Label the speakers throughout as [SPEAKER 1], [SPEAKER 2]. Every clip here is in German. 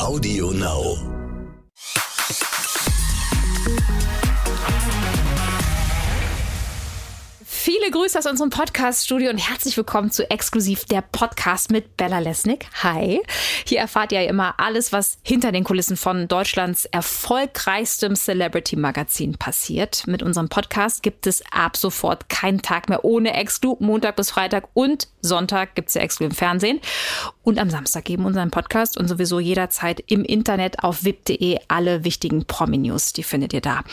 [SPEAKER 1] Audio Now.
[SPEAKER 2] Viele Grüße aus unserem Podcast-Studio und herzlich willkommen zu Exklusiv der Podcast mit Bella Lesnick. Hi. Hier erfahrt ihr immer alles, was hinter den Kulissen von Deutschlands erfolgreichstem Celebrity-Magazin passiert. Mit unserem Podcast gibt es ab sofort keinen Tag mehr ohne Exklu. Montag bis Freitag und Sonntag gibt es ja Exklu im Fernsehen. Und am Samstag geben unseren Podcast und sowieso jederzeit im Internet auf wip.de alle wichtigen Promi-News. Die findet ihr da.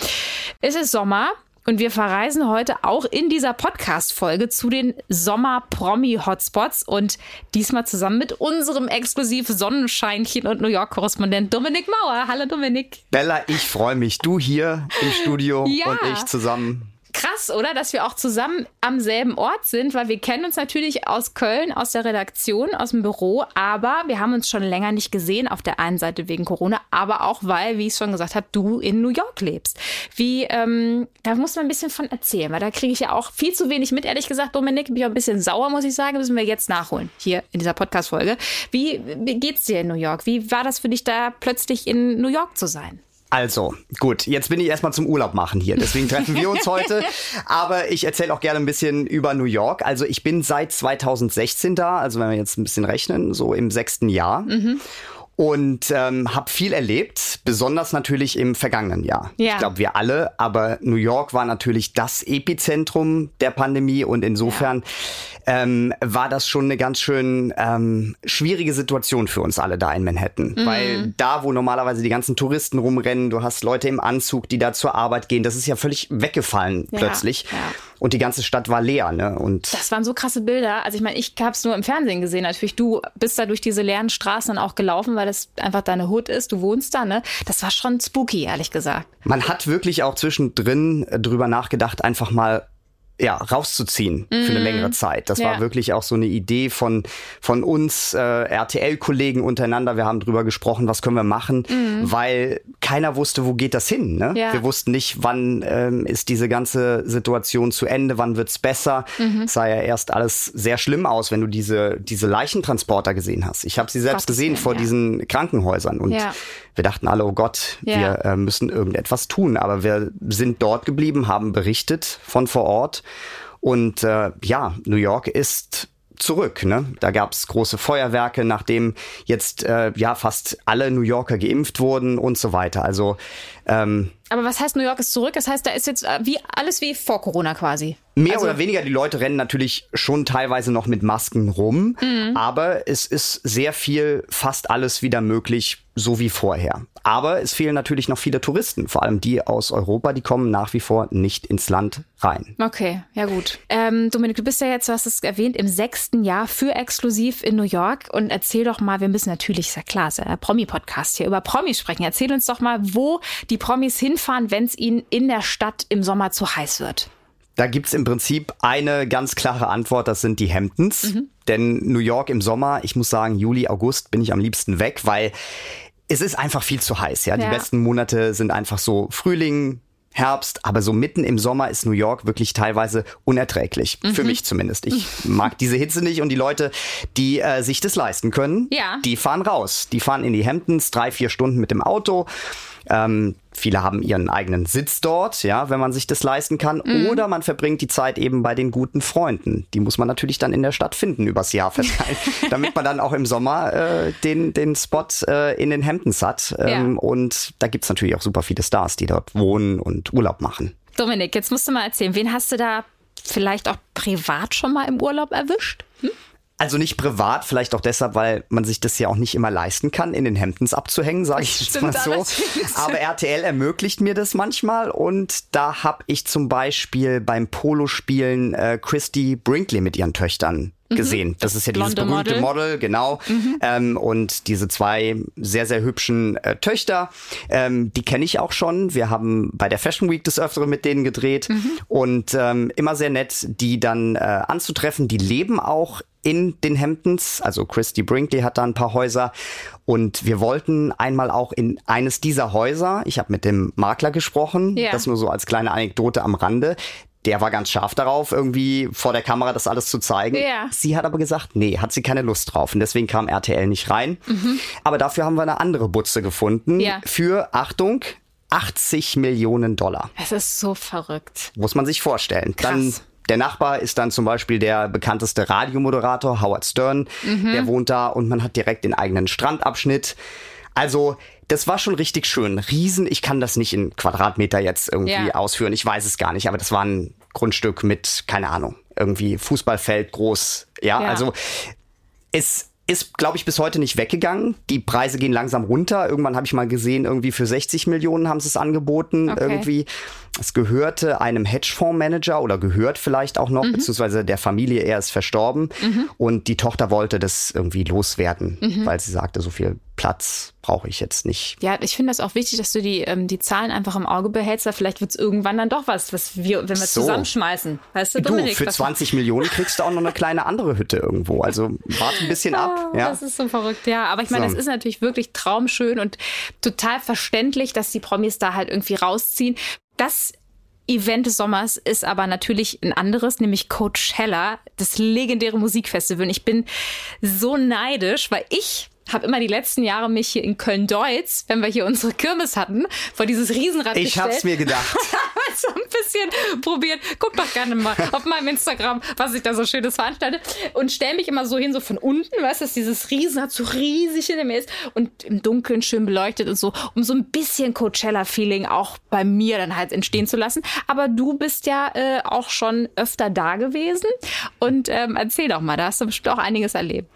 [SPEAKER 2] Es ist Sommer. Und wir verreisen heute auch in dieser Podcast-Folge zu den Sommer-Promi-Hotspots und diesmal zusammen mit unserem exklusiv Sonnenscheinchen und New York-Korrespondent Dominik Mauer. Hallo Dominik.
[SPEAKER 3] Bella, ich freue mich. Du hier im Studio ja. und ich zusammen
[SPEAKER 2] krass, oder? Dass wir auch zusammen am selben Ort sind, weil wir kennen uns natürlich aus Köln, aus der Redaktion, aus dem Büro, aber wir haben uns schon länger nicht gesehen. Auf der einen Seite wegen Corona, aber auch weil, wie ich schon gesagt habe, du in New York lebst. Wie, ähm, da muss man ein bisschen von erzählen, weil da kriege ich ja auch viel zu wenig mit, ehrlich gesagt, Dominik. Bin ich auch ein bisschen sauer, muss ich sagen. Müssen wir jetzt nachholen, hier in dieser Podcast-Folge. Wie, wie geht's dir in New York? Wie war das für dich da plötzlich in New York zu sein?
[SPEAKER 3] Also, gut, jetzt bin ich erstmal zum Urlaub machen hier. Deswegen treffen wir uns heute. Aber ich erzähle auch gerne ein bisschen über New York. Also, ich bin seit 2016 da, also wenn wir jetzt ein bisschen rechnen, so im sechsten Jahr. Mhm und ähm, habe viel erlebt, besonders natürlich im vergangenen Jahr. Ja. Ich glaube, wir alle, aber New York war natürlich das Epizentrum der Pandemie und insofern ja. ähm, war das schon eine ganz schön ähm, schwierige Situation für uns alle da in Manhattan. Mhm. Weil da, wo normalerweise die ganzen Touristen rumrennen, du hast Leute im Anzug, die da zur Arbeit gehen, das ist ja völlig weggefallen ja. plötzlich. Ja und die ganze Stadt war leer. Ne? Und
[SPEAKER 2] das waren so krasse Bilder. Also ich meine, ich habe es nur im Fernsehen gesehen. Natürlich, du bist da durch diese leeren Straßen dann auch gelaufen, weil das einfach deine Hut ist. Du wohnst da. Ne? Das war schon spooky, ehrlich gesagt.
[SPEAKER 3] Man hat wirklich auch zwischendrin drüber nachgedacht, einfach mal ja, rauszuziehen für eine mhm. längere Zeit. Das ja. war wirklich auch so eine Idee von, von uns äh, RTL-Kollegen untereinander. Wir haben drüber gesprochen, was können wir machen, mhm. weil keiner wusste, wo geht das hin. Ne? Ja. Wir wussten nicht, wann ähm, ist diese ganze Situation zu Ende, wann wird's besser. Mhm. Es sah ja erst alles sehr schlimm aus, wenn du diese, diese Leichentransporter gesehen hast. Ich habe sie selbst Gott gesehen vor ja. diesen Krankenhäusern und wir dachten alle, oh Gott, wir äh, müssen irgendetwas tun. Aber wir sind dort geblieben, haben berichtet von vor Ort und äh, ja, New York ist zurück. Ne? Da gab es große Feuerwerke, nachdem jetzt äh, ja fast alle New Yorker geimpft wurden und so weiter. Also
[SPEAKER 2] ähm, aber was heißt New York ist zurück? Das heißt, da ist jetzt äh, wie alles wie vor Corona quasi.
[SPEAKER 3] Mehr also, oder weniger, die Leute rennen natürlich schon teilweise noch mit Masken rum, mhm. aber es ist sehr viel, fast alles wieder möglich, so wie vorher. Aber es fehlen natürlich noch viele Touristen, vor allem die aus Europa, die kommen nach wie vor nicht ins Land rein.
[SPEAKER 2] Okay, ja gut. Ähm, Dominik, du bist ja jetzt, du hast es erwähnt, im sechsten Jahr für exklusiv in New York und erzähl doch mal, wir müssen natürlich, ist ja klar, ist ja Promi-Podcast hier, über Promis sprechen. Erzähl uns doch mal, wo die Promis hinfahren, wenn es ihnen in der Stadt im Sommer zu heiß wird.
[SPEAKER 3] Da gibt's im Prinzip eine ganz klare Antwort, das sind die Hamptons. Mhm. Denn New York im Sommer, ich muss sagen, Juli, August bin ich am liebsten weg, weil es ist einfach viel zu heiß. Ja, ja. die besten Monate sind einfach so Frühling, Herbst, aber so mitten im Sommer ist New York wirklich teilweise unerträglich. Mhm. Für mich zumindest. Ich mag diese Hitze nicht und die Leute, die äh, sich das leisten können, ja. die fahren raus. Die fahren in die Hamptons, drei, vier Stunden mit dem Auto. Ähm, viele haben ihren eigenen Sitz dort, ja, wenn man sich das leisten kann. Mhm. Oder man verbringt die Zeit eben bei den guten Freunden. Die muss man natürlich dann in der Stadt finden, übers Jahr verteilt, damit man dann auch im Sommer äh, den, den Spot äh, in den Hamptons hat. Ähm, ja. Und da gibt's natürlich auch super viele Stars, die dort wohnen und Urlaub machen.
[SPEAKER 2] Dominik, jetzt musst du mal erzählen, wen hast du da vielleicht auch privat schon mal im Urlaub erwischt? Hm?
[SPEAKER 3] Also nicht privat, vielleicht auch deshalb, weil man sich das ja auch nicht immer leisten kann, in den Hemdens abzuhängen, sage ich jetzt mal so. Aber RTL ermöglicht mir das manchmal und da habe ich zum Beispiel beim Polospielen äh, Christy Brinkley mit ihren Töchtern mhm. gesehen. Das, das ist ja dieses berühmte Model, Model genau. Mhm. Ähm, und diese zwei sehr, sehr hübschen äh, Töchter, ähm, die kenne ich auch schon. Wir haben bei der Fashion Week des Öfteren mit denen gedreht mhm. und ähm, immer sehr nett, die dann äh, anzutreffen. Die leben auch in den Hamptons. Also Christy Brinkley hat da ein paar Häuser. Und wir wollten einmal auch in eines dieser Häuser, ich habe mit dem Makler gesprochen, ja. das nur so als kleine Anekdote am Rande, der war ganz scharf darauf, irgendwie vor der Kamera das alles zu zeigen.
[SPEAKER 2] Ja.
[SPEAKER 3] Sie hat aber gesagt, nee, hat sie keine Lust drauf. Und deswegen kam RTL nicht rein.
[SPEAKER 2] Mhm.
[SPEAKER 3] Aber dafür haben wir eine andere Butze gefunden.
[SPEAKER 2] Ja.
[SPEAKER 3] Für, Achtung, 80 Millionen Dollar.
[SPEAKER 2] Es ist so verrückt.
[SPEAKER 3] Muss man sich vorstellen. Dann
[SPEAKER 2] Krass.
[SPEAKER 3] Der Nachbar ist dann zum Beispiel der bekannteste Radiomoderator, Howard Stern.
[SPEAKER 2] Mhm.
[SPEAKER 3] Der wohnt da und man hat direkt den eigenen Strandabschnitt. Also, das war schon richtig schön. Riesen, ich kann das nicht in Quadratmeter jetzt irgendwie
[SPEAKER 2] Ja.
[SPEAKER 3] ausführen. Ich weiß es gar nicht, aber das war ein Grundstück mit, keine Ahnung, irgendwie Fußballfeld groß. Ja,
[SPEAKER 2] Ja.
[SPEAKER 3] also es ist, glaube ich, bis heute nicht weggegangen. Die Preise gehen langsam runter. Irgendwann habe ich mal gesehen, irgendwie für 60 Millionen haben sie es angeboten.
[SPEAKER 2] Okay.
[SPEAKER 3] Irgendwie. Es gehörte einem Hedgefondsmanager oder gehört vielleicht auch noch,
[SPEAKER 2] Mhm.
[SPEAKER 3] beziehungsweise der Familie, er ist verstorben. Und die Tochter wollte das irgendwie loswerden,
[SPEAKER 2] Mhm.
[SPEAKER 3] weil sie sagte, so viel Platz brauche ich jetzt nicht.
[SPEAKER 2] Ja, ich finde das auch wichtig, dass du die, ähm, die Zahlen einfach im Auge behältst, weil vielleicht wird es irgendwann dann doch was, was wir, wenn wir
[SPEAKER 3] So.
[SPEAKER 2] zusammenschmeißen. Weißt du,
[SPEAKER 3] Du,
[SPEAKER 2] Dominik?
[SPEAKER 3] für
[SPEAKER 2] was-
[SPEAKER 3] 20 Millionen kriegst du auch noch eine kleine andere Hütte irgendwo. Also warte ein bisschen ab.
[SPEAKER 2] Ah,
[SPEAKER 3] Ja.
[SPEAKER 2] Das ist so verrückt, ja. Aber ich meine,
[SPEAKER 3] So.
[SPEAKER 2] es ist natürlich wirklich traumschön und total verständlich, dass die Promis da halt irgendwie rausziehen. Das Event des Sommers ist aber natürlich ein anderes, nämlich Coachella, das legendäre Musikfestival. Und ich bin so neidisch, weil ich habe immer die letzten Jahre mich hier in Köln-Deutz, wenn wir hier unsere Kirmes hatten, vor dieses Riesenrad
[SPEAKER 3] Ich
[SPEAKER 2] gestellt.
[SPEAKER 3] hab's mir gedacht.
[SPEAKER 2] so ein bisschen probiert. Guck doch gerne mal auf meinem Instagram, was ich da so Schönes veranstalte. Und stell mich immer so hin, so von unten, weißt du, dass dieses Riesenrad so riesig hinter mir ist und im Dunkeln schön beleuchtet und so, um so ein bisschen Coachella-Feeling auch bei mir dann halt entstehen zu lassen. Aber du bist ja äh, auch schon öfter da gewesen und ähm, erzähl doch mal, da hast du bestimmt auch einiges erlebt.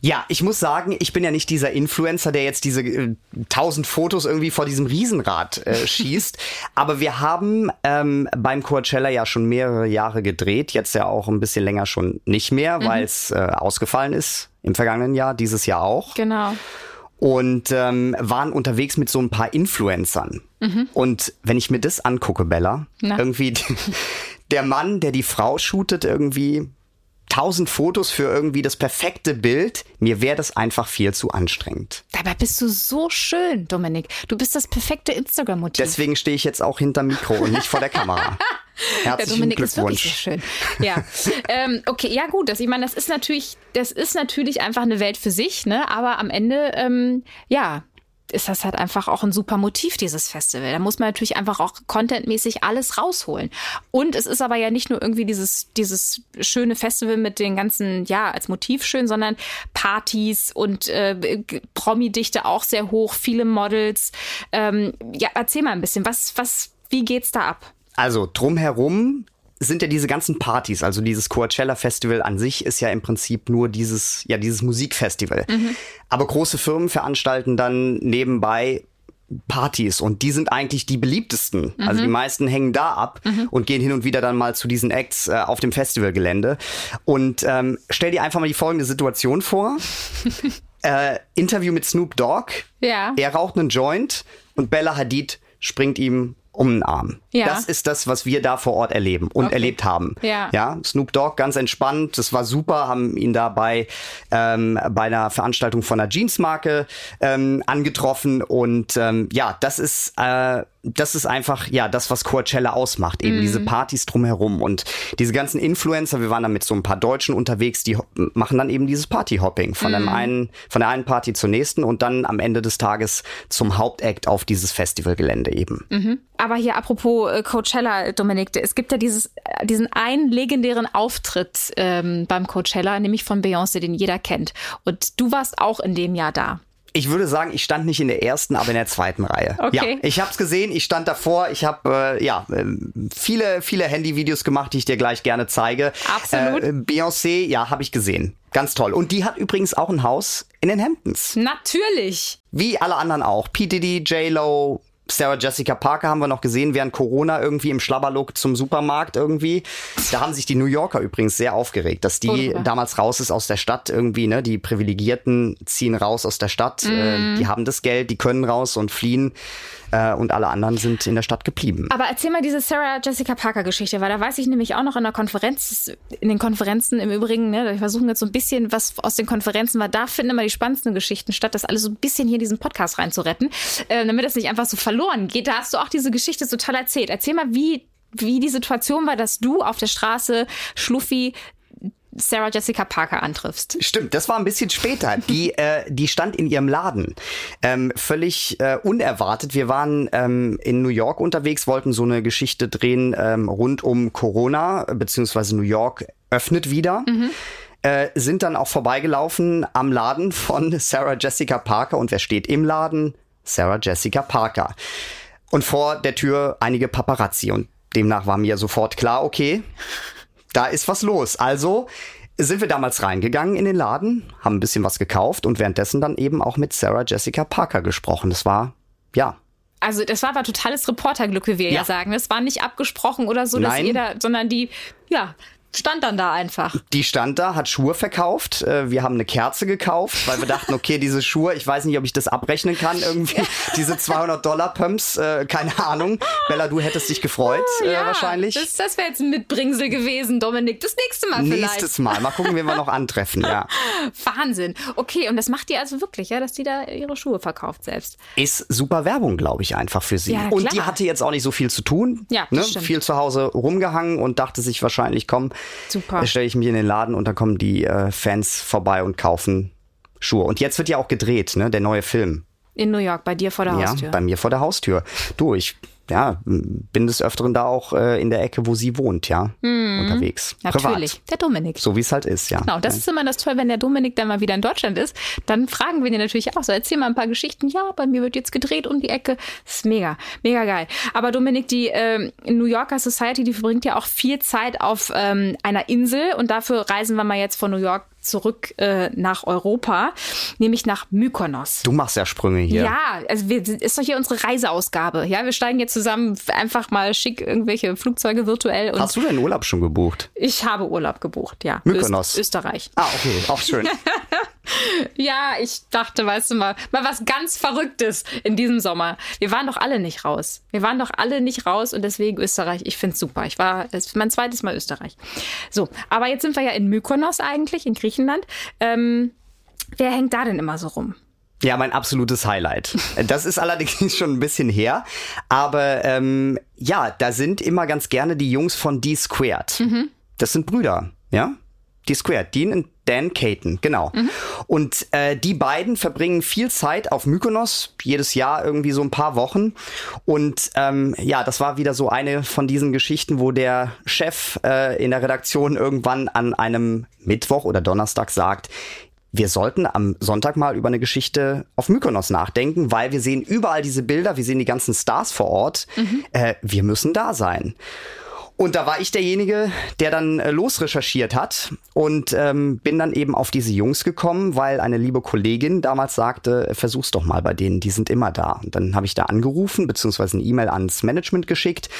[SPEAKER 3] Ja, ich muss sagen, ich bin ja nicht dieser Influencer, der jetzt diese äh, tausend Fotos irgendwie vor diesem Riesenrad äh, schießt. Aber wir haben ähm, beim Coachella ja schon mehrere Jahre gedreht, jetzt ja auch ein bisschen länger schon nicht mehr, weil es äh, ausgefallen ist im vergangenen Jahr, dieses Jahr auch.
[SPEAKER 2] Genau.
[SPEAKER 3] Und ähm, waren unterwegs mit so ein paar Influencern. Und wenn ich mir das angucke, Bella,
[SPEAKER 2] Na?
[SPEAKER 3] irgendwie der Mann, der die Frau shootet, irgendwie tausend Fotos für irgendwie das perfekte Bild, mir wäre das einfach viel zu anstrengend.
[SPEAKER 2] Dabei bist du so schön, Dominik. Du bist das perfekte Instagram-Motiv.
[SPEAKER 3] Deswegen stehe ich jetzt auch hinterm Mikro und nicht vor der Kamera. Herzlichen
[SPEAKER 2] Dominik ist wirklich
[SPEAKER 3] Glückwunsch.
[SPEAKER 2] so schön. Ja, ähm, okay, ja gut. Das, ich meine, das ist natürlich, das ist natürlich einfach eine Welt für sich, ne? Aber am Ende, ähm, ja, ist das halt einfach auch ein super Motiv, dieses Festival. Da muss man natürlich einfach auch contentmäßig alles rausholen. Und es ist aber ja nicht nur irgendwie dieses, dieses schöne Festival mit den ganzen, ja, als Motiv schön, sondern Partys und äh, Promi-Dichte auch sehr hoch, viele Models. Ähm, ja, erzähl mal ein bisschen, was, was, wie geht's da ab?
[SPEAKER 3] Also drumherum sind ja diese ganzen Partys, also dieses Coachella Festival an sich ist ja im Prinzip nur dieses, ja, dieses Musikfestival. Aber große Firmen veranstalten dann nebenbei Partys und die sind eigentlich die beliebtesten. Also die meisten hängen da ab und gehen hin und wieder dann mal zu diesen Acts äh, auf dem Festivalgelände. Und ähm, stell dir einfach mal die folgende Situation vor. äh, Interview mit Snoop Dogg.
[SPEAKER 2] Ja.
[SPEAKER 3] Er raucht einen Joint und Bella Hadid springt ihm um den Arm.
[SPEAKER 2] Ja.
[SPEAKER 3] Das ist das, was wir da vor Ort erleben und
[SPEAKER 2] Okay.
[SPEAKER 3] erlebt haben.
[SPEAKER 2] Ja.
[SPEAKER 3] ja. Snoop Dogg ganz entspannt, das war super, haben ihn dabei ähm, bei einer Veranstaltung von einer Jeansmarke ähm, angetroffen und ähm, ja, das ist äh, das ist einfach ja das, was Coachella ausmacht, eben diese Partys drumherum und diese ganzen Influencer. Wir waren dann mit so ein paar Deutschen unterwegs, die machen dann eben dieses Partyhopping von dem einen von der einen Party zur nächsten und dann am Ende des Tages zum Hauptakt auf dieses Festivalgelände eben.
[SPEAKER 2] Aber hier apropos äh, Coachella, Dominik, es gibt ja dieses, äh, diesen einen legendären Auftritt ähm, beim Coachella, nämlich von Beyoncé, den jeder kennt. Und du warst auch in dem Jahr da.
[SPEAKER 3] Ich würde sagen, ich stand nicht in der ersten, aber in der zweiten Reihe.
[SPEAKER 2] Okay.
[SPEAKER 3] Ja, ich habe es gesehen, ich stand davor, ich habe äh, ja ähm, viele viele Handyvideos gemacht, die ich dir gleich gerne zeige.
[SPEAKER 2] Absolut.
[SPEAKER 3] Äh, Beyoncé, ja, habe ich gesehen. Ganz toll. Und die hat übrigens auch ein Haus in den Hamptons.
[SPEAKER 2] Natürlich.
[SPEAKER 3] Wie alle anderen auch. P. Diddy, J-Lo, Sarah Jessica Parker haben wir noch gesehen während Corona irgendwie im Schlabberlook zum Supermarkt irgendwie. Da haben sich die New Yorker übrigens sehr aufgeregt, dass die
[SPEAKER 2] Wunderbar.
[SPEAKER 3] damals raus ist aus der Stadt irgendwie, ne? Die Privilegierten ziehen raus aus der Stadt, äh, die haben das Geld, die können raus und fliehen äh, und alle anderen sind in der Stadt geblieben.
[SPEAKER 2] Aber erzähl mal diese Sarah Jessica Parker Geschichte, weil da weiß ich nämlich auch noch in der Konferenz, in den Konferenzen im Übrigen, ne, wir versuchen jetzt so ein bisschen was aus den Konferenzen, weil da finden immer die spannendsten Geschichten statt, das alles so ein bisschen hier in diesen Podcast reinzuretten, äh, damit es nicht einfach so verloren geht. Da hast du auch diese Geschichte so toll erzählt. Erzähl mal, wie wie die Situation war, dass du auf der Straße Schluffi Sarah Jessica Parker antriffst.
[SPEAKER 3] Stimmt, das war ein bisschen später. Die, äh, die stand in ihrem Laden. Ähm, völlig äh, unerwartet. Wir waren ähm, in New York unterwegs, wollten so eine Geschichte drehen ähm, rund um Corona, beziehungsweise New York öffnet wieder. Mhm. Äh, sind dann auch vorbeigelaufen am Laden von Sarah Jessica Parker. Und wer steht im Laden? Sarah Jessica Parker. Und vor der Tür einige Paparazzi. Und demnach war mir sofort klar, okay, da ist was los. Also sind wir damals reingegangen in den Laden, haben ein bisschen was gekauft und währenddessen dann eben auch mit Sarah Jessica Parker gesprochen. Das war, ja,
[SPEAKER 2] also das war aber totales Reporterglück, wie wir ja, ja sagen. Es war nicht abgesprochen oder so, dass Nein. jeder, sondern die, ja, stand dann da einfach.
[SPEAKER 3] Die stand da, hat Schuhe verkauft. Äh, wir haben eine Kerze gekauft, weil wir dachten, okay, diese Schuhe, ich weiß nicht, ob ich das abrechnen kann irgendwie. Diese 200 Dollar Pumps, äh, keine Ahnung. Bella, du hättest dich gefreut äh, ja, wahrscheinlich.
[SPEAKER 2] Das, das wäre jetzt ein Mitbringsel gewesen, Dominik. Das nächste Mal
[SPEAKER 3] vielleicht. Nächstes Mal. Mal gucken, wen wir noch antreffen, ja.
[SPEAKER 2] Wahnsinn. Okay, und das macht die also wirklich, ja, dass die da ihre Schuhe verkauft selbst.
[SPEAKER 3] Ist super Werbung, glaube ich, einfach für sie. Ja, und die hatte jetzt auch nicht so viel zu tun. Ja, ne? Viel zu Hause rumgehangen und dachte sich wahrscheinlich, komm, Super. Da stelle ich mich in den Laden und dann kommen die äh, Fans vorbei und kaufen Schuhe. Und jetzt wird ja auch gedreht, ne, der neue Film.
[SPEAKER 2] In New York, bei dir vor der Haustür.
[SPEAKER 3] Ja, bei mir vor der Haustür. Du, ich ja, bin des Öfteren da auch äh, in der Ecke, wo sie wohnt, ja, mhm. unterwegs.
[SPEAKER 2] Natürlich, Privat. der Dominik.
[SPEAKER 3] So wie es halt ist, ja.
[SPEAKER 2] Genau, das ja. ist immer das Toll, wenn der Dominik dann mal wieder in Deutschland ist, dann fragen wir den natürlich auch so, erzähl mal ein paar Geschichten. Ja, bei mir wird jetzt gedreht um die Ecke. Das ist mega, mega geil. Aber Dominik, die ähm, New Yorker Society, die verbringt ja auch viel Zeit auf ähm, einer Insel und dafür reisen wir mal jetzt von New York zurück äh, nach Europa, nämlich nach Mykonos.
[SPEAKER 3] Du machst ja Sprünge hier.
[SPEAKER 2] Ja, also wir, ist doch hier unsere Reiseausgabe. Ja, wir steigen jetzt zusammen einfach mal schick irgendwelche Flugzeuge virtuell.
[SPEAKER 3] Und Hast du deinen Urlaub schon gebucht?
[SPEAKER 2] Ich habe Urlaub gebucht, ja.
[SPEAKER 3] Mykonos.
[SPEAKER 2] Öst Österreich.
[SPEAKER 3] Ah, okay, auch schön.
[SPEAKER 2] ja, ich dachte, weißt du mal, mal was ganz Verrücktes in diesem Sommer. Wir waren doch alle nicht raus. Wir waren doch alle nicht raus und deswegen Österreich. Ich finde es super. Ich war, es ist mein zweites Mal Österreich. So, aber jetzt sind wir ja in Mykonos eigentlich, in Griechenland. Ähm, wer hängt da denn immer so rum?
[SPEAKER 3] Ja, mein absolutes Highlight. Das ist allerdings schon ein bisschen her. Aber ähm, ja, da sind immer ganz gerne die Jungs von D-Squared. Mhm. Das sind Brüder, ja? D-Squared, Dean und Dan Caton, genau. Mhm. Und äh, die beiden verbringen viel Zeit auf Mykonos, jedes Jahr irgendwie so ein paar Wochen. Und ähm, ja, das war wieder so eine von diesen Geschichten, wo der Chef äh, in der Redaktion irgendwann an einem Mittwoch oder Donnerstag sagt, wir sollten am Sonntag mal über eine Geschichte auf Mykonos nachdenken, weil wir sehen überall diese Bilder, wir sehen die ganzen Stars vor Ort. Mhm. Äh, wir müssen da sein. Und da war ich derjenige, der dann äh, losrecherchiert hat und ähm, bin dann eben auf diese Jungs gekommen, weil eine liebe Kollegin damals sagte, versuch's doch mal bei denen, die sind immer da. Und dann habe ich da angerufen, beziehungsweise eine E-Mail ans Management geschickt.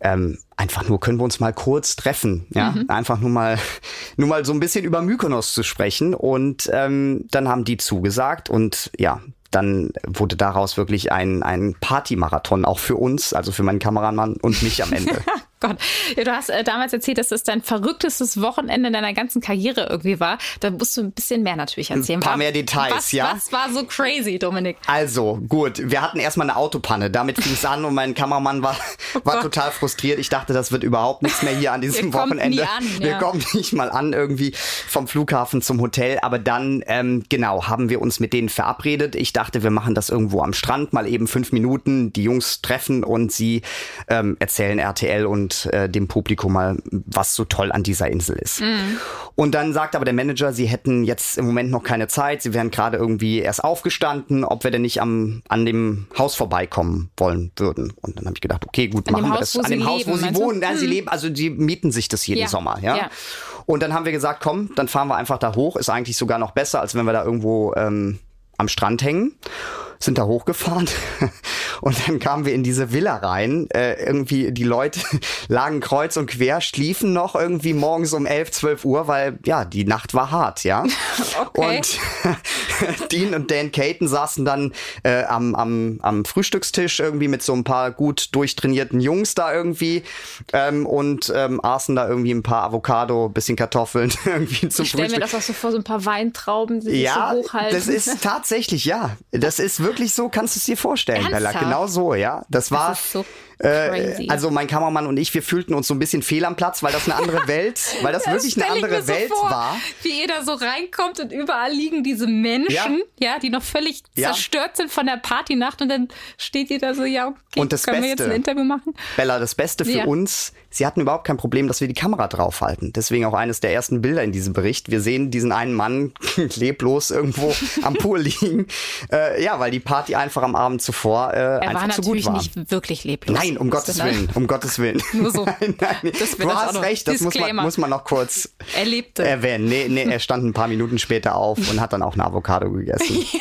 [SPEAKER 3] Ähm, einfach nur können wir uns mal kurz treffen, ja, mhm. einfach nur mal, nur mal so ein bisschen über Mykonos zu sprechen und ähm, dann haben die zugesagt und ja, dann wurde daraus wirklich ein, ein Partymarathon auch für uns, also für meinen Kameramann und mich am Ende.
[SPEAKER 2] Gott. Ja, du hast äh, damals erzählt, dass das dein verrücktestes Wochenende deiner ganzen Karriere irgendwie war. Da musst du ein bisschen mehr natürlich erzählen.
[SPEAKER 3] Ein paar mehr Details,
[SPEAKER 2] was,
[SPEAKER 3] ja.
[SPEAKER 2] Was war so crazy, Dominik?
[SPEAKER 3] Also, gut. Wir hatten erstmal eine Autopanne. Damit fing es an und mein Kameramann war, oh war total frustriert. Ich dachte, das wird überhaupt nichts mehr hier an diesem Wir Wochenende. An, ja. Wir kommen nicht mal an irgendwie vom Flughafen zum Hotel. Aber dann, ähm, genau, haben wir uns mit denen verabredet. Ich dachte, wir machen das irgendwo am Strand, mal eben fünf Minuten, die Jungs treffen und sie ähm, erzählen RTL und äh, dem Publikum mal, was so toll an dieser Insel ist. Mhm. Und dann sagt aber der Manager, sie hätten jetzt im Moment noch keine Zeit, sie wären gerade irgendwie erst aufgestanden, ob wir denn nicht am, an dem Haus vorbeikommen wollen würden. Und dann habe ich gedacht, okay, gut, an machen wir das. An dem Haus, wo sie wohnen. Ja, mhm. sie leben, also sie mieten sich das jeden ja. Sommer, ja? ja. Und dann haben wir gesagt, komm, dann fahren wir einfach da hoch. Ist eigentlich sogar noch besser, als wenn wir da irgendwo ähm, am Strand hängen sind da hochgefahren und dann kamen wir in diese Villa rein. Äh, irgendwie die Leute lagen kreuz und quer, schliefen noch irgendwie morgens um 11, 12 Uhr, weil ja, die Nacht war hart, ja. Okay. Und Dean und Dan Caton saßen dann äh, am, am, am Frühstückstisch irgendwie mit so ein paar gut durchtrainierten Jungs da irgendwie ähm, und ähm, aßen da irgendwie ein paar Avocado, bisschen Kartoffeln irgendwie zum
[SPEAKER 2] ich stell Frühstück. mir das auch so vor, so ein paar Weintrauben, die
[SPEAKER 3] ja,
[SPEAKER 2] sich so hochhalten.
[SPEAKER 3] das ist tatsächlich, ja. Das ist wirklich so, kannst du es dir vorstellen,
[SPEAKER 2] Ernsthaft?
[SPEAKER 3] Bella. genau so, ja. Das war. Das so äh, also mein Kameramann und ich, wir fühlten uns so ein bisschen fehl am Platz, weil das eine andere Welt, weil das, das wirklich eine andere so Welt vor, war.
[SPEAKER 2] Wie ihr da so reinkommt und überall liegen diese Menschen, ja, ja die noch völlig ja. zerstört sind von der Partynacht und dann steht ihr da so, ja, okay,
[SPEAKER 3] und das können Beste, wir jetzt ein Interview machen? Bella, das Beste für ja. uns, sie hatten überhaupt kein Problem, dass wir die Kamera draufhalten. Deswegen auch eines der ersten Bilder in diesem Bericht. Wir sehen diesen einen Mann leblos irgendwo am Pool liegen. Äh, ja, weil die Party einfach am Abend zuvor äh, er einfach zu gut war.
[SPEAKER 2] Er natürlich nicht wirklich leblos.
[SPEAKER 3] Nein, um Gottes Willen, um Gottes Willen. Nur so. nein, nein. du hast recht, das muss man, muss man noch kurz
[SPEAKER 2] Erlebte.
[SPEAKER 3] erwähnen. Nee, nee, er stand ein paar Minuten später auf und hat dann auch eine Avocado gegessen. ja.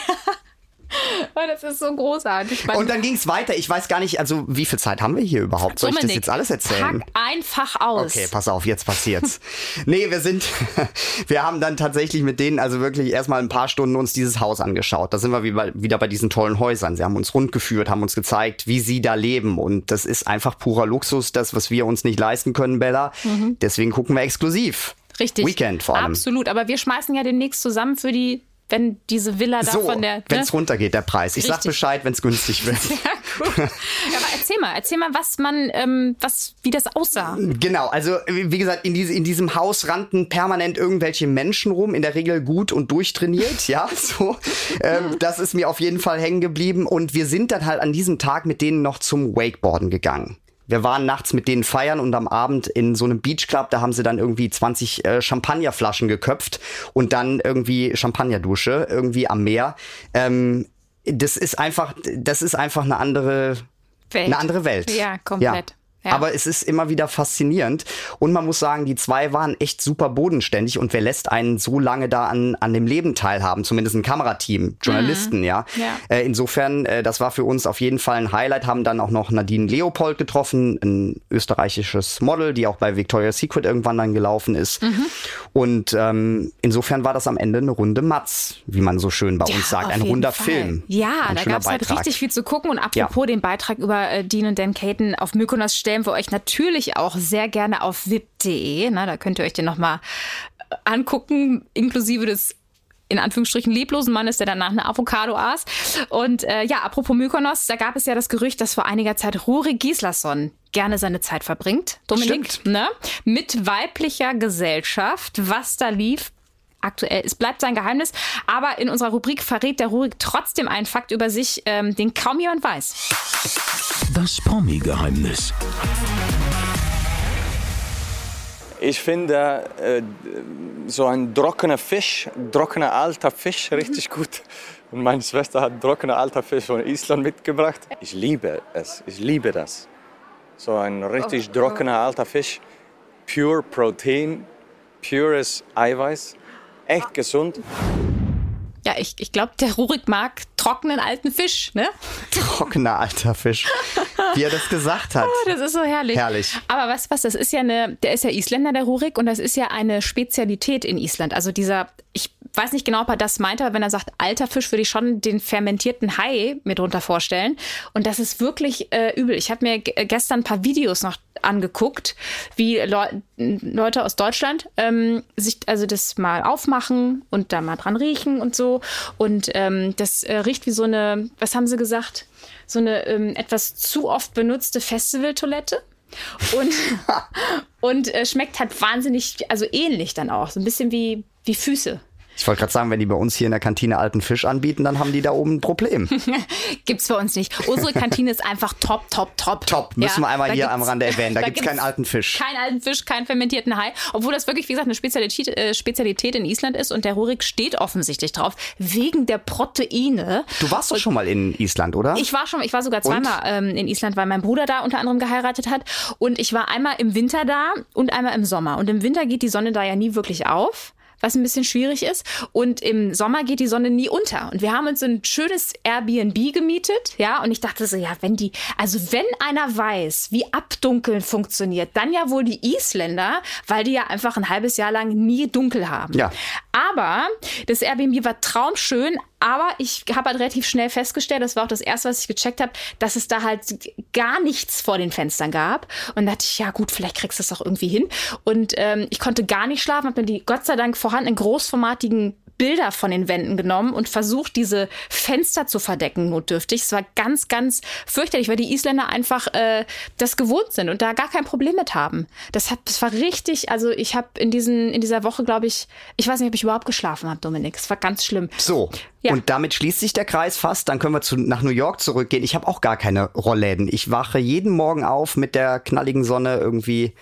[SPEAKER 2] Oh, das ist so großartig.
[SPEAKER 3] Und dann ging es weiter. Ich weiß gar nicht, also wie viel Zeit haben wir hier überhaupt? Soll ich das jetzt alles erzählen?
[SPEAKER 2] Pack einfach aus.
[SPEAKER 3] Okay, pass auf, jetzt passiert's. nee, wir sind, wir haben dann tatsächlich mit denen also wirklich erstmal ein paar Stunden uns dieses Haus angeschaut. Da sind wir wieder bei diesen tollen Häusern. Sie haben uns rundgeführt, haben uns gezeigt, wie sie da leben. Und das ist einfach purer Luxus, das, was wir uns nicht leisten können, Bella. Mhm. Deswegen gucken wir exklusiv.
[SPEAKER 2] Richtig.
[SPEAKER 3] Weekend vor allem.
[SPEAKER 2] Absolut. Aber wir schmeißen ja demnächst zusammen für die wenn diese Villa da
[SPEAKER 3] so,
[SPEAKER 2] von der. Ne?
[SPEAKER 3] Wenn es runtergeht, der Preis. Ich Richtig. sag Bescheid, wenn es günstig wird.
[SPEAKER 2] Sehr gut. aber erzähl mal, erzähl mal, was man, ähm, was, wie das aussah.
[SPEAKER 3] Genau, also wie gesagt, in, diese, in diesem Haus rannten permanent irgendwelche Menschen rum, in der Regel gut und durchtrainiert, ja. So. Ähm, das ist mir auf jeden Fall hängen geblieben. Und wir sind dann halt an diesem Tag mit denen noch zum Wakeboarden gegangen. Wir waren nachts mit denen feiern und am Abend in so einem Beachclub, da haben sie dann irgendwie 20 äh, Champagnerflaschen geköpft und dann irgendwie Champagnerdusche irgendwie am Meer. Ähm, das ist einfach, das ist einfach eine andere Welt. Eine andere Welt.
[SPEAKER 2] Ja, komplett. Ja.
[SPEAKER 3] Ja. Aber es ist immer wieder faszinierend. Und man muss sagen, die zwei waren echt super bodenständig. Und wer lässt einen so lange da an, an dem Leben teilhaben? Zumindest ein Kamerateam, Journalisten, mhm. ja. ja. Äh, insofern, äh, das war für uns auf jeden Fall ein Highlight. Haben dann auch noch Nadine Leopold getroffen, ein österreichisches Model, die auch bei Victoria's Secret irgendwann dann gelaufen ist. Mhm. Und ähm, insofern war das am Ende eine runde Matz, wie man so schön bei ja, uns sagt. Ein runder Fall. Film.
[SPEAKER 2] Ja, da gab es halt richtig viel zu gucken. Und apropos den Beitrag über äh, Dean und Dan Caton auf Mykonos stellen stellen wir euch natürlich auch sehr gerne auf vip.de. Da könnt ihr euch den nochmal äh, angucken, inklusive des in Anführungsstrichen leblosen Mannes, der danach eine Avocado aß. Und äh, ja, apropos Mykonos, da gab es ja das Gerücht, dass vor einiger Zeit Ruri Gislason gerne seine Zeit verbringt. Dominik, Stimmt. ne? Mit weiblicher Gesellschaft. Was da lief, aktuell. Es bleibt sein Geheimnis, aber in unserer Rubrik verrät der Rurik trotzdem einen Fakt über sich, ähm, den kaum jemand weiß.
[SPEAKER 1] Das Promi-Geheimnis.
[SPEAKER 4] Ich finde äh, so ein trockener Fisch, trockener alter Fisch richtig gut. Und meine Schwester hat trockener alter Fisch von Island mitgebracht. Ich liebe es, ich liebe das. So ein richtig oh, trockener alter Fisch, pure Protein, pures Eiweiß echt gesund.
[SPEAKER 2] Ja, ich, ich glaube, der Rurik mag trockenen alten Fisch, ne?
[SPEAKER 3] Trockener alter Fisch. Wie er das gesagt hat.
[SPEAKER 2] Oh, das ist so herrlich.
[SPEAKER 3] Herrlich.
[SPEAKER 2] Aber was, was, das ist ja eine, der ist ja Isländer, der Rurik, und das ist ja eine Spezialität in Island. Also dieser, ich weiß nicht genau, ob er das meint, aber wenn er sagt alter Fisch, würde ich schon den fermentierten Hai mir drunter vorstellen. Und das ist wirklich äh, übel. Ich habe mir gestern ein paar Videos noch angeguckt, wie Le Leute aus Deutschland ähm, sich also das mal aufmachen und da mal dran riechen und so. Und ähm, das äh, riecht wie so eine, was haben sie gesagt? So eine ähm, etwas zu oft benutzte Festivaltoilette. Und, und äh, schmeckt halt wahnsinnig, also ähnlich dann auch. So ein bisschen wie, wie Füße.
[SPEAKER 3] Ich wollte gerade sagen, wenn die bei uns hier in der Kantine alten Fisch anbieten, dann haben die da oben ein Problem.
[SPEAKER 2] gibt's bei uns nicht. Unsere Kantine ist einfach top, top, top.
[SPEAKER 3] Top, müssen ja, wir einmal hier am Rande erwähnen. Da, da gibt's, keinen alten Fisch.
[SPEAKER 2] Keinen alten Fisch, keinen fermentierten Hai. Obwohl das wirklich, wie gesagt, eine Spezialität, äh, Spezialität in Island ist und der Rurik steht offensichtlich drauf, wegen der Proteine.
[SPEAKER 3] Du warst doch schon mal in Island, oder?
[SPEAKER 2] Ich war schon, ich war sogar zweimal ähm, in Island, weil mein Bruder da unter anderem geheiratet hat. Und ich war einmal im Winter da und einmal im Sommer. Und im Winter geht die Sonne da ja nie wirklich auf was ein bisschen schwierig ist. Und im Sommer geht die Sonne nie unter. Und wir haben uns ein schönes Airbnb gemietet, ja. Und ich dachte so, ja, wenn die, also wenn einer weiß, wie Abdunkeln funktioniert, dann ja wohl die Isländer, weil die ja einfach ein halbes Jahr lang nie dunkel haben.
[SPEAKER 3] Ja.
[SPEAKER 2] Aber das Airbnb war traumschön, aber ich habe halt relativ schnell festgestellt, das war auch das erste, was ich gecheckt habe, dass es da halt gar nichts vor den Fenstern gab. Und da dachte ich, ja gut, vielleicht kriegst du es auch irgendwie hin. Und ähm, ich konnte gar nicht schlafen, habe mir die Gott sei Dank vorhandenen großformatigen Bilder von den Wänden genommen und versucht, diese Fenster zu verdecken, notdürftig. Es war ganz, ganz fürchterlich, weil die Isländer einfach äh, das gewohnt sind und da gar kein Problem mit haben. Das, hat, das war richtig, also ich habe in, diesen, in dieser Woche, glaube ich, ich weiß nicht, ob ich überhaupt geschlafen habe, Dominik. Es war ganz schlimm.
[SPEAKER 3] So, ja. Und damit schließt sich der Kreis fast. Dann können wir zu, nach New York zurückgehen. Ich habe auch gar keine Rollläden. Ich wache jeden Morgen auf mit der knalligen Sonne irgendwie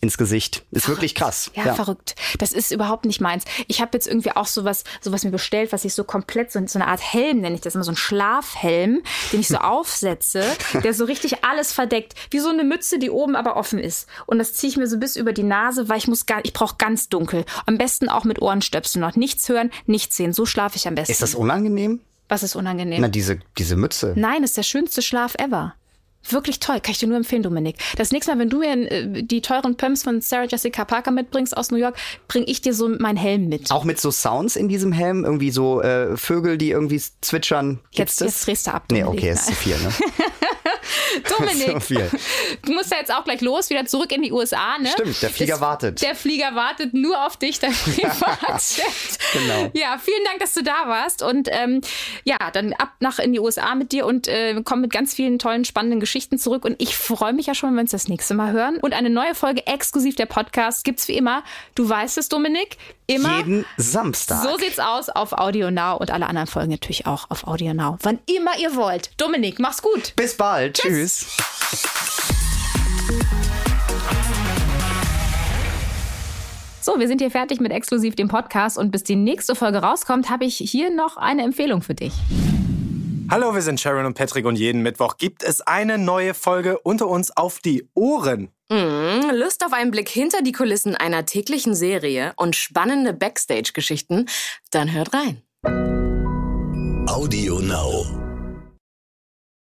[SPEAKER 3] ins Gesicht. Ist verrückt. wirklich krass.
[SPEAKER 2] Ja, ja, verrückt. Das ist überhaupt nicht meins. Ich habe jetzt irgendwie auch sowas, sowas mir bestellt, was ich so komplett, so, so eine Art Helm nenne ich das immer, so ein Schlafhelm, den ich so aufsetze, der so richtig alles verdeckt. Wie so eine Mütze, die oben aber offen ist. Und das ziehe ich mir so bis über die Nase, weil ich muss gar, ich brauche ganz dunkel. Am besten auch mit Ohrenstöpseln noch. Nichts hören, nichts sehen. So schlafe ich am besten.
[SPEAKER 3] Ist das unangenehm?
[SPEAKER 2] Was ist unangenehm?
[SPEAKER 3] Na, diese, diese Mütze.
[SPEAKER 2] Nein, ist der schönste Schlaf ever. Wirklich toll, kann ich dir nur empfehlen, Dominik. Das nächste Mal, wenn du mir äh, die teuren Pumps von Sarah Jessica Parker mitbringst aus New York, bring ich dir so meinen Helm mit.
[SPEAKER 3] Auch mit so Sounds in diesem Helm? Irgendwie so äh, Vögel, die irgendwie zwitschern?
[SPEAKER 2] Gibt's jetzt, jetzt drehst du ab. Dominik.
[SPEAKER 3] Nee, okay, ist zu viel, ne?
[SPEAKER 2] Dominik, so du musst ja jetzt auch gleich los, wieder zurück in die USA, ne?
[SPEAKER 3] Stimmt, der Flieger das, wartet.
[SPEAKER 2] Der Flieger wartet nur auf dich, dein Privatjet. genau. Ja, vielen Dank, dass du da warst und ähm, ja, dann ab nach in die USA mit dir und äh, komm mit ganz vielen tollen, spannenden Geschichten zurück und ich freue mich ja schon, wenn wir uns das nächste Mal hören und eine neue Folge exklusiv der Podcast gibt's wie immer. Du weißt es, Dominik, immer
[SPEAKER 3] jeden Samstag.
[SPEAKER 2] So sieht's aus auf Audio Now und alle anderen Folgen natürlich auch auf Audio Now. Wann immer ihr wollt. Dominik, mach's gut.
[SPEAKER 3] Bis bald. Tschüss. Tschüss.
[SPEAKER 2] So, wir sind hier fertig mit exklusiv dem Podcast und bis die nächste Folge rauskommt, habe ich hier noch eine Empfehlung für dich.
[SPEAKER 5] Hallo, wir sind Sharon und Patrick und jeden Mittwoch gibt es eine neue Folge unter uns auf die Ohren.
[SPEAKER 6] Mm, Lust auf einen Blick hinter die Kulissen einer täglichen Serie und spannende Backstage-Geschichten? Dann hört rein.
[SPEAKER 1] Audio Now.